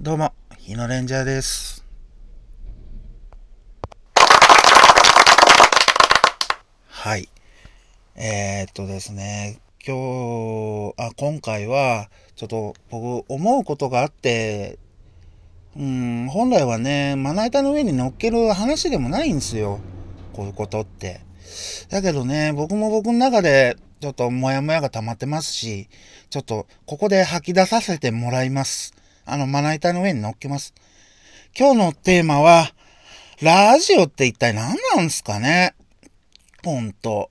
どうも、日野レンジャーです。はい。えー、っとですね、今日、あ、今回は、ちょっと僕思うことがあって、うん、本来はね、まな板の上に乗っける話でもないんですよ。こういうことって。だけどね、僕も僕の中で、ちょっとモヤモヤが溜まってますし、ちょっとここで吐き出させてもらいます。あの、まな板の上に乗っけます。今日のテーマは、ラジオって一体何なんすかね？ほんと。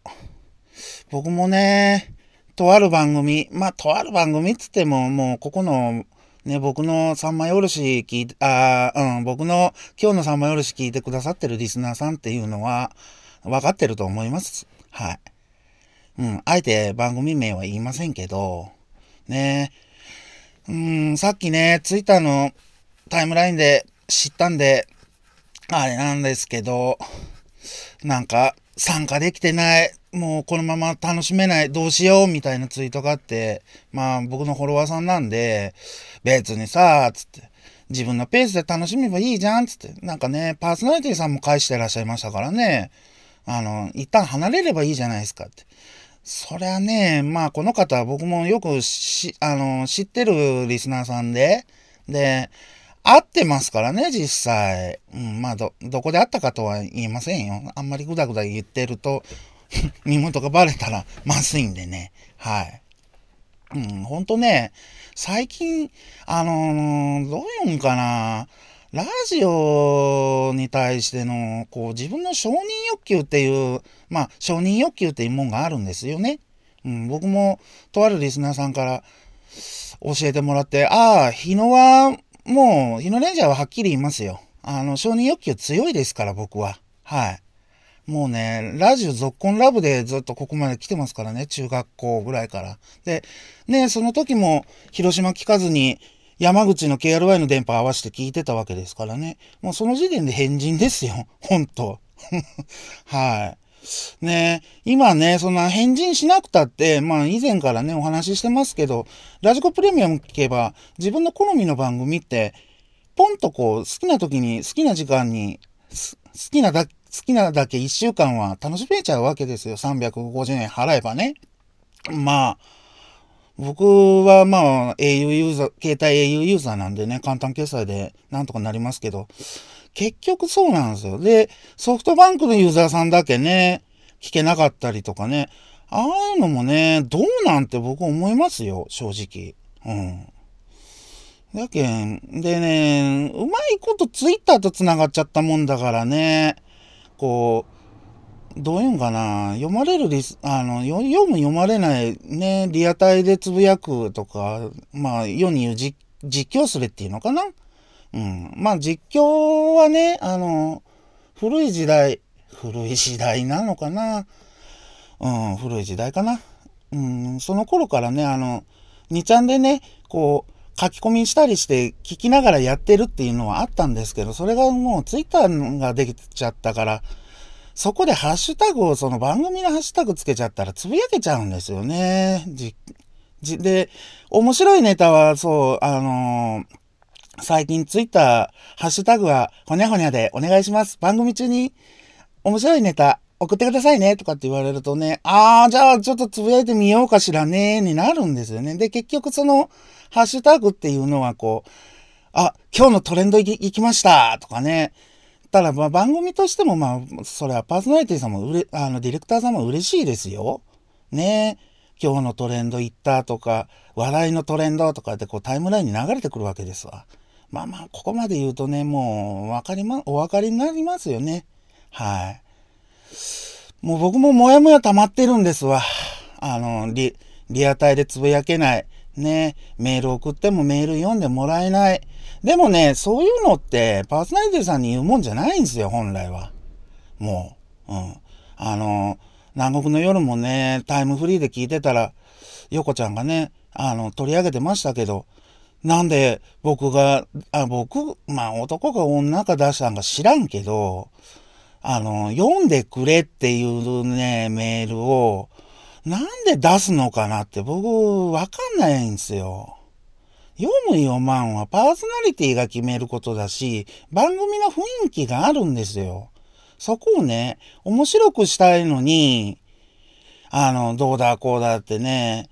僕もね、とある番組、まあ、とある番組っつっても、もう、ここの、ね、僕の三枚おろし聞いて、あーうん、僕の今日の三枚おろし聞いてくださってるリスナーさんっていうのは、分かってると思います。はい。うん、あえて番組名は言いませんけど、ねうん、さっきね、ツイッターのタイムラインで知ったんで、あれなんですけど、なんか参加できてない、もうこのまま楽しめない、どうしようみたいなツイートがあって、まあ僕のフォロワーさんなんで、別にさ、つって、自分のペースで楽しめばいいじゃん、つって、なんかね、パーソナリティさんも返してらっしゃいましたからね、あの、一旦離れればいいじゃないですかって。そりゃね、まあこの方は僕もよくし、あの、知ってるリスナーさんで、で、会ってますからね、実際。うん、まあど、どこで会ったかとは言いませんよ。あんまりぐだぐだ言ってると、身元がバレたらまずいんでね。はい。うん、ほんとね、最近、あのーどういうんかな、ラジオに対しての、こう、自分の承認欲求っていう、まあ、承認欲求っていうもんがあるんですよね。うん、僕も、とあるリスナーさんから教えてもらって、ああ、日野は、もう、日野レンジャーははっきり言いますよ。あの、承認欲求強いですから、僕は。はい。もうね、ラジオ続婚ラブでずっとここまで来てますからね、中学校ぐらいから。で、ね、その時も広島聞かずに山口の KRY の電波合わせて聞いてたわけですからね。もうその時点で変人ですよ。ほんと。はい。ね今ね、そんな変人しなくたって、まあ以前からね、お話ししてますけど、ラジコプレミアム聞けば、自分の好みの番組って、ポンとこう、好きな時に、好きな時間に、好きなだ、好きなだけ一週間は楽しめちゃうわけですよ。350円払えばね。まあ、僕はまあ、au ユーザー、携帯 au ユーザーなんでね、簡単決済でなんとかなりますけど、結局そうなんですよ。で、ソフトバンクのユーザーさんだけね、聞けなかったりとかね、ああいうのもね、どうなんて僕思いますよ、正直。うん。だけん、でね、うまいことツイッターと繋がっちゃったもんだからね、こう、どういうんかな、読まれるリス、あの、読む読まれないね、リアタイでつぶやくとか、まあ、世に言う実況するっていうのかな？うん。まあ、実況はね、あの、古い時代、古い時代なのかな？うん、古い時代かな？うん、その頃からね、あの、2ちゃんでね、こう、書き込みしたりして聞きながらやってるっていうのはあったんですけど、それがもうツイッターができちゃったから、そこでハッシュタグをその番組のハッシュタグつけちゃったらつぶやけちゃうんですよね。じ、じ、で、面白いネタはそう、あのー最近ツイッター、ハッシュタグはほにゃほにゃでお願いします。番組中に面白いネタ送ってくださいねとかって言われるとね、あー、じゃあちょっとつぶやいてみようかしらねになるんですよね。で、結局そのハッシュタグっていうのはこう、あ、今日のトレンド行き行きましたとかね。ただま番組としてもまあ、それはパーソナリティさんもうれ、あの、ディレクターさんも嬉しいですよ。ね今日のトレンド行ったとか、笑いのトレンドとかってこうタイムラインに流れてくるわけですわ。まあまあ、ここまで言うとね、もう、わかりま、お分かりになりますよね。はい。もう僕ももやもや溜まってるんですわ。あの、リ、リアタイでつぶやけない。ね、メール送ってもメール読んでもらえない。でもね、そういうのってパーソナリティさんに言うもんじゃないんですよ、本来は。もう。うん。あの、南国の夜もね、タイムフリーで聞いてたら、横ちゃんがね、あの、取り上げてましたけど、なんで僕が、あ、僕、まあ男か女か出したんか知らんけど、あの、読んでくれっていうね、メールを、なんで出すのかなって僕、わかんないんですよ。読む読まんはパーソナリティが決めることだし、番組の雰囲気があるんですよ。そこをね、面白くしたいのに、あの、どうだこうだってね、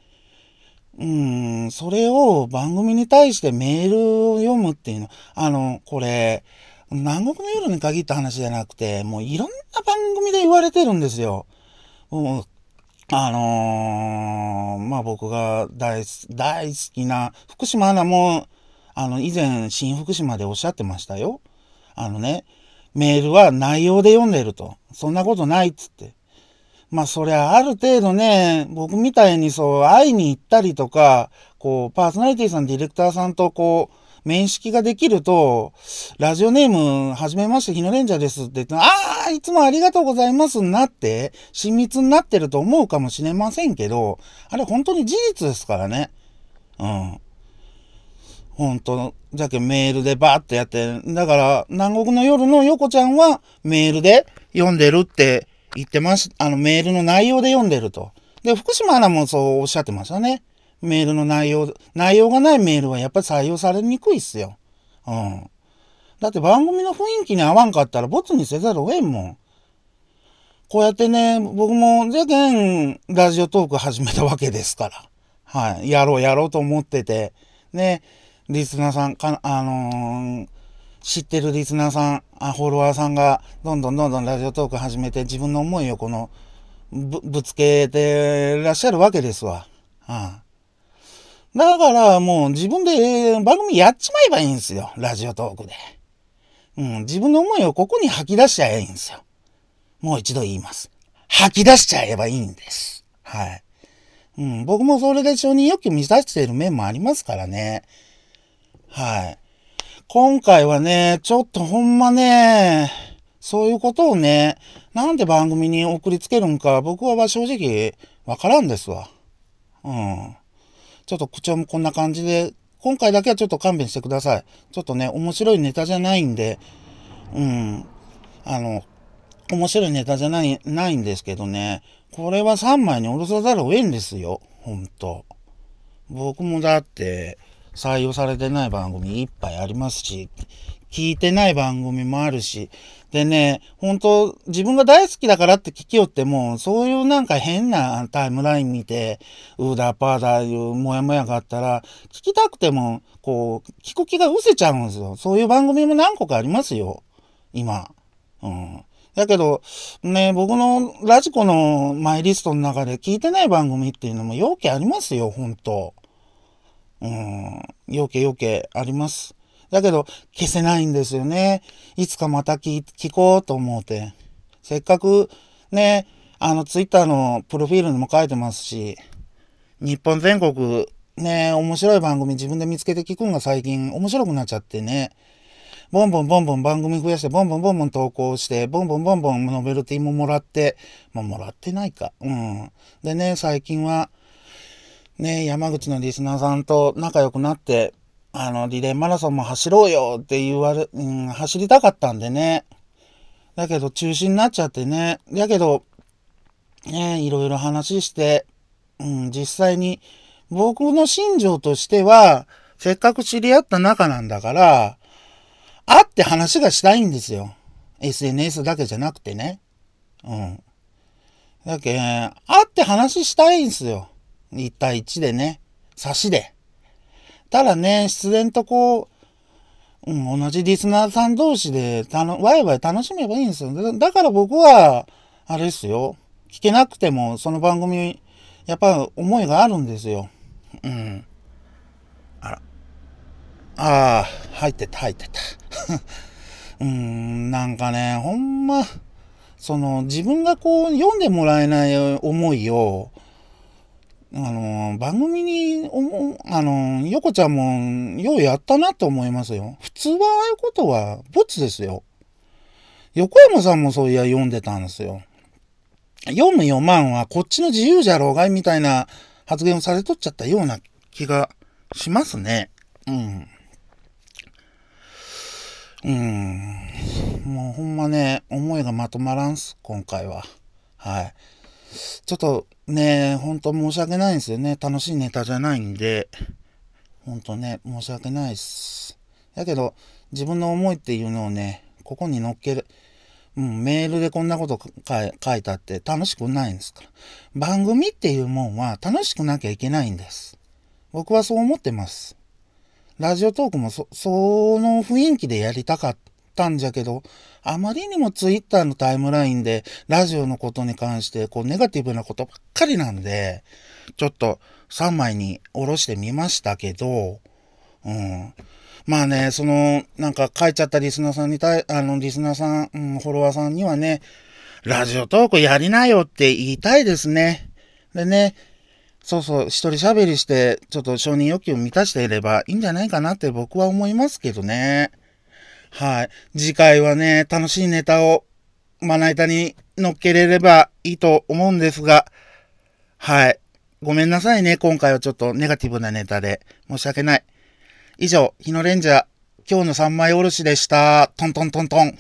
うん、それを番組に対してメールを読むっていうの、あの、これ、南国の夜に限った話じゃなくて、もういろんな番組で言われてるんですよ。もうあのー、まあ僕が大大好きな福島アナも、あの、以前、新福島でおっしゃってましたよ。あのね、メールは内容で読んでると。そんなことないっつって。まあそりゃある程度ね、僕みたいにそう会いに行ったりとか、こう、パーソナリティさん、ディレクターさんとこう、面識ができると、ラジオネーム、はじめまして、日野レンジャーですって言って、ああ、いつもありがとうございますになって、親密になってると思うかもしれませんけど、あれ本当に事実ですからね。うん。本当じゃけメールでバーってやって、だから、南国の夜の横ちゃんはメールで読んでるって言ってます。あのメールの内容で読んでると。で、福島アナもそうおっしゃってましたね。メールの内容、内容がないメールはやっぱり採用されにくいっすよ。うん。だって番組の雰囲気に合わんかったらボツにせざるを得んもん。こうやってね、僕も、じゃけん、ラジオトーク始めたわけですから。はい。やろうやろうと思ってて。ね、リスナーさん、か、あのー、知ってるリスナーさん、あ、フォロワーさんが、どんどんどんどんラジオトーク始めて自分の思いをこの、ぶ、ぶつけてらっしゃるわけですわ。はあ、だからもう自分で番組やっちまえばいいんですよ。ラジオトークで。うん、自分の思いをここに吐き出しちゃえばいいんですよ。もう一度言います。吐き出しちゃえばいいんです。はい。うん、僕もそれで承認欲求満たしている面もありますからね。はい。今回はね、ちょっとほんまね、そういうことをね、なんで番組に送りつけるんか、僕は正直わからんですわ。うん。ちょっと口調もこんな感じで、今回だけはちょっと勘弁してください。ちょっとね、面白いネタじゃないんで、うん、あの、面白いネタじゃない、ないんですけどね、これは3枚におろさざるを得んですよ。ほんと。僕もだって、採用されてない番組いっぱいありますし、聞いてない番組もあるし、でね、本当自分が大好きだからって聞きよっても、そういうなんか変なタイムライン見て、うーだパーだいうもやもやがあったら、聞きたくても、こう、聞く気が失せちゃうんですよ。そういう番組も何個かありますよ。今。うん。だけど、ね、僕のラジコのマイリストの中で聞いてない番組っていうのも要件ありますよ、本当うん。要件要件あります。だけど、消せないんですよね。いつかまた聞聞こうと思うて。せっかく、ね、あの、ツイッターのプロフィールにも書いてますし、日本全国、ね、面白い番組自分で見つけて聞くんが最近面白くなっちゃってね。ボンボンボンボン番組増やして、ボンボンボンボン投稿して、ボンボンボンボンノベルティももらって、まあ、もらってないか。うん。でね、最近は、ね、山口のリスナーさんと仲良くなって、あの、リレーマラソンも走ろうよって言われ、うん、走りたかったんでね。だけど中止になっちゃってね。だけど、ね、いろいろ話して、うん、実際に僕の心情としては、せっかく知り合った仲なんだから、会って話がしたいんですよ。SNS だけじゃなくてね。うん。だけ、会って話したいんですよ。1対1でね。差しで。ただね、自然とこう、うん、同じリスナーさん同士で、たの、ワイワイ楽しめばいいんですよ。だから僕は、あれですよ。聞けなくても、その番組、やっぱ思いがあるんですよ。うん。あら。ああ、入ってた、入ってた。うん、なんかね、ほんま、その、自分がこう、読んでもらえない思いを、あの、番組に、あの、横ちゃんも、ようやったなと思いますよ。普通はああいうことは、ボツですよ。横山さんもそういや読んでたんですよ。読む読まんはこっちの自由じゃろうがいみたいな発言をされとっちゃったような気がしますね。うん。うん。もうほんまね、思いがまとまらんす、今回は。はい。ちょっとね、ほんと申し訳ないんですよね。楽しいネタじゃないんで。ほんとね、申し訳ないっす。だけど、自分の思いっていうのをね、ここに乗っける。うん、メールでこんなこと書いたって楽しくないんですから。番組っていうもんは楽しくなきゃいけないんです。僕はそう思ってます。ラジオトークもそ、その雰囲気でやりたかったたんじゃけど、あまりにもツイッターのタイムラインでラジオのことに関してこうネガティブなことばっかりなんで、ちょっと3枚に下ろしてみましたけど、うん。まあね、その、なんか書いちゃったリスナーさんに対、あの、リスナーさん、うん、フォロワーさんにはね、ラジオトークやりなよって言いたいですね。でね、そうそう、一人喋りして、ちょっと承認欲求を満たしていればいいんじゃないかなって僕は思いますけどね。はい。次回はね、楽しいネタをまな板に乗っけれればいいと思うんですが、はい。ごめんなさいね。今回はちょっとネガティブなネタで。申し訳ない。以上、日のレンジャー、今日の三枚おろしでした。トントントントン。